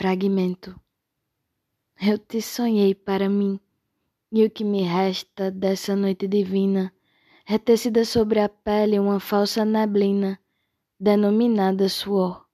fragmento. Eu te sonhei para mim, e o que me resta dessa noite divina é tecida sobre a pele uma falsa neblina, denominada suor.